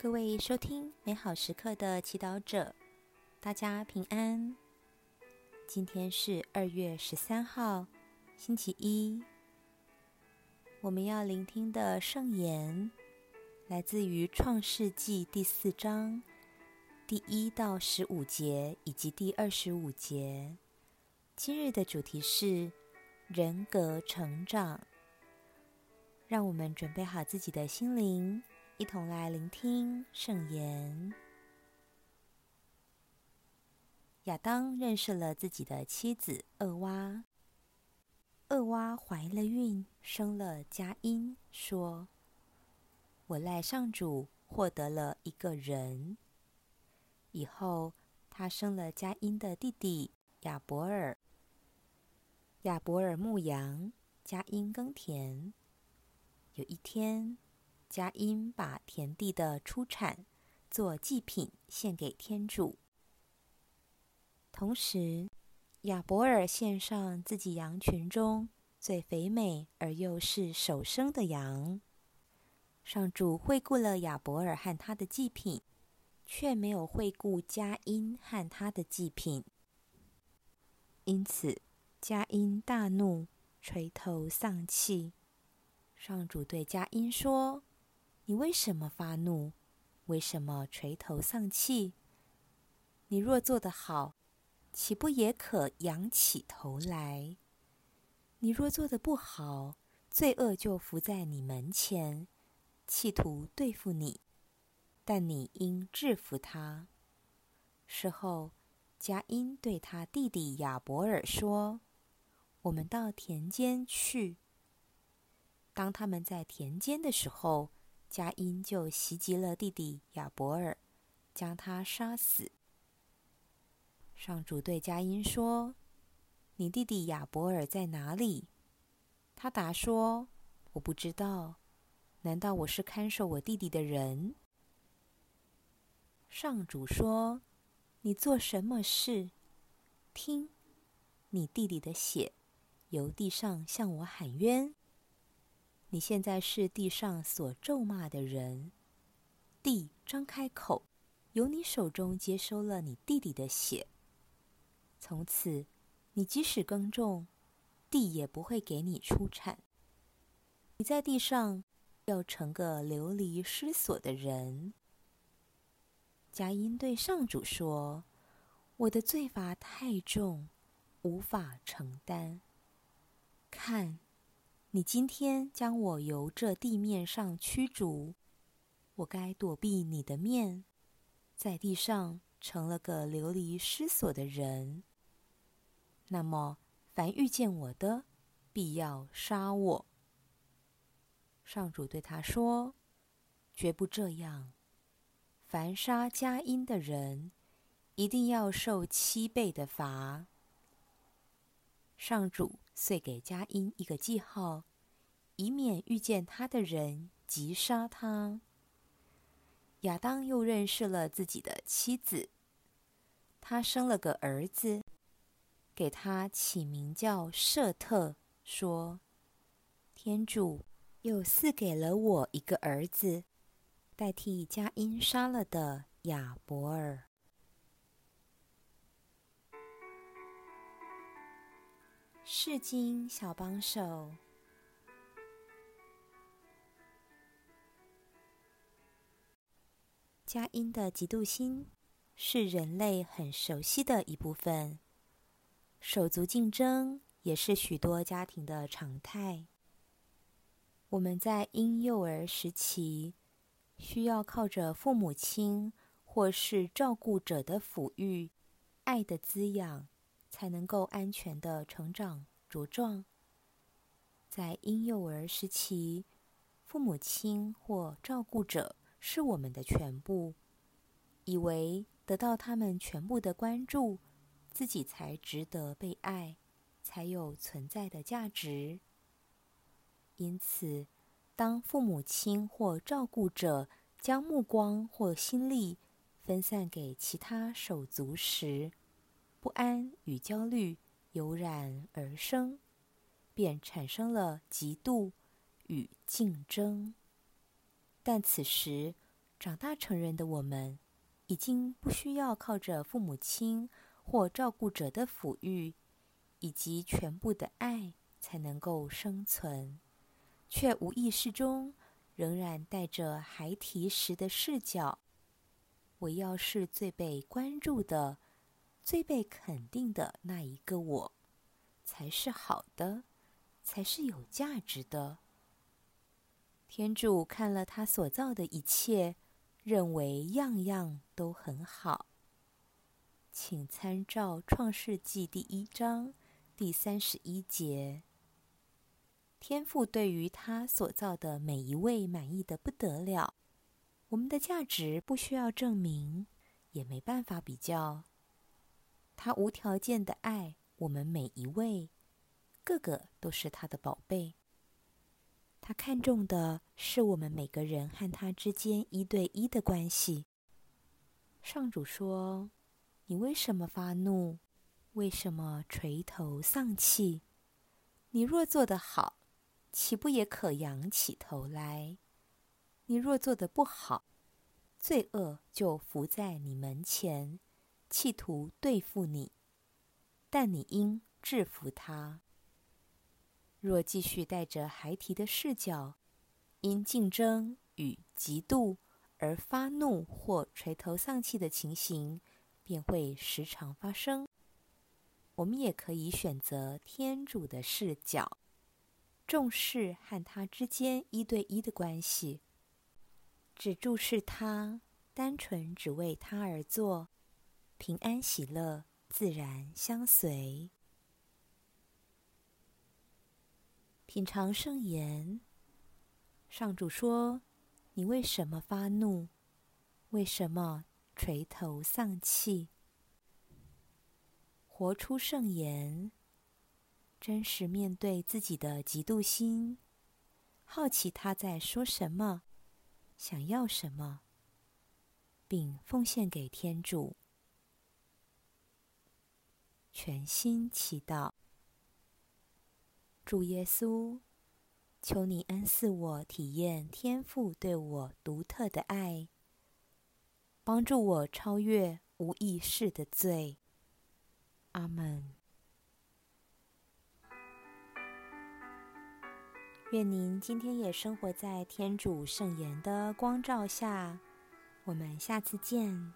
各位收听美好时刻的祈祷者，大家平安。今天是二月十三号，星期一。我们要聆听的圣言来自于《创世纪》第四章第一到十五节以及第二十五节。今日的主题是人格成长。让我们准备好自己的心灵。一同来聆听圣言。亚当认识了自己的妻子厄娃，厄娃怀了孕，生了佳音，说：“我赖上主获得了一个人。”以后，他生了佳音的弟弟亚伯尔。亚伯尔牧羊，佳音耕田。有一天。佳音把田地的出产做祭品献给天主，同时亚伯尔献上自己羊群中最肥美而又是首生的羊。上主惠顾了亚伯尔和他的祭品，却没有惠顾佳音和他的祭品，因此佳音大怒，垂头丧气。上主对佳音说。你为什么发怒？为什么垂头丧气？你若做得好，岂不也可仰起头来？你若做得不好，罪恶就伏在你门前，企图对付你，但你应制服他。事后，佳音对他弟弟亚伯尔说：“我们到田间去。”当他们在田间的时候，佳音就袭击了弟弟亚伯尔，将他杀死。上主对佳音说：“你弟弟亚伯尔在哪里？”他答说：“我不知道。难道我是看守我弟弟的人？”上主说：“你做什么事？听，你弟弟的血由地上向我喊冤。”你现在是地上所咒骂的人，地张开口，由你手中接收了你弟弟的血。从此，你即使耕种，地也不会给你出产。你在地上要成个流离失所的人。佳音对上主说：“我的罪罚太重，无法承担。看。”你今天将我由这地面上驱逐，我该躲避你的面，在地上成了个流离失所的人。那么，凡遇见我的，必要杀我。上主对他说：“绝不这样。凡杀佳音的人，一定要受七倍的罚。”上主。遂给佳音一个记号，以免遇见他的人急杀他。亚当又认识了自己的妻子，他生了个儿子，给他起名叫舍特，说：“天主又赐给了我一个儿子，代替佳音杀了的亚伯尔。”世经小帮手，佳音的嫉妒心是人类很熟悉的一部分，手足竞争也是许多家庭的常态。我们在婴幼儿时期，需要靠着父母亲或是照顾者的抚育、爱的滋养。才能够安全的成长茁壮。在婴幼儿时期，父母亲或照顾者是我们的全部，以为得到他们全部的关注，自己才值得被爱，才有存在的价值。因此，当父母亲或照顾者将目光或心力分散给其他手足时，不安与焦虑油然而生，便产生了嫉妒与竞争。但此时长大成人的我们，已经不需要靠着父母亲或照顾者的抚育以及全部的爱才能够生存，却无意识中仍然带着孩提时的视角。我要是最被关注的、最被肯定的那一个我，才是好的，才是有价值的。天主看了他所造的一切，认为样样都很好。请参照《创世纪》第一章第三十一节。天父对于他所造的每一位满意的不得了。我们的价值不需要证明，也没办法比较。他无条件的爱我们每一位，个个都是他的宝贝。他看重的是我们每个人和他之间一对一的关系。上主说：“你为什么发怒？为什么垂头丧气？你若做得好，岂不也可仰起头来？”你若做的不好，罪恶就伏在你门前，企图对付你，但你应制服他。若继续带着孩提的视角，因竞争与嫉妒而发怒或垂头丧气的情形，便会时常发生。我们也可以选择天主的视角，重视和他之间一对一的关系。只注视他，单纯只为他而做，平安喜乐自然相随。品尝圣言，上主说：“你为什么发怒？为什么垂头丧气？”活出圣言，真实面对自己的嫉妒心，好奇他在说什么。想要什么，并奉献给天主，全心祈祷。主耶稣，求你恩赐我体验天父对我独特的爱，帮助我超越无意识的罪。阿门。愿您今天也生活在天主圣言的光照下。我们下次见。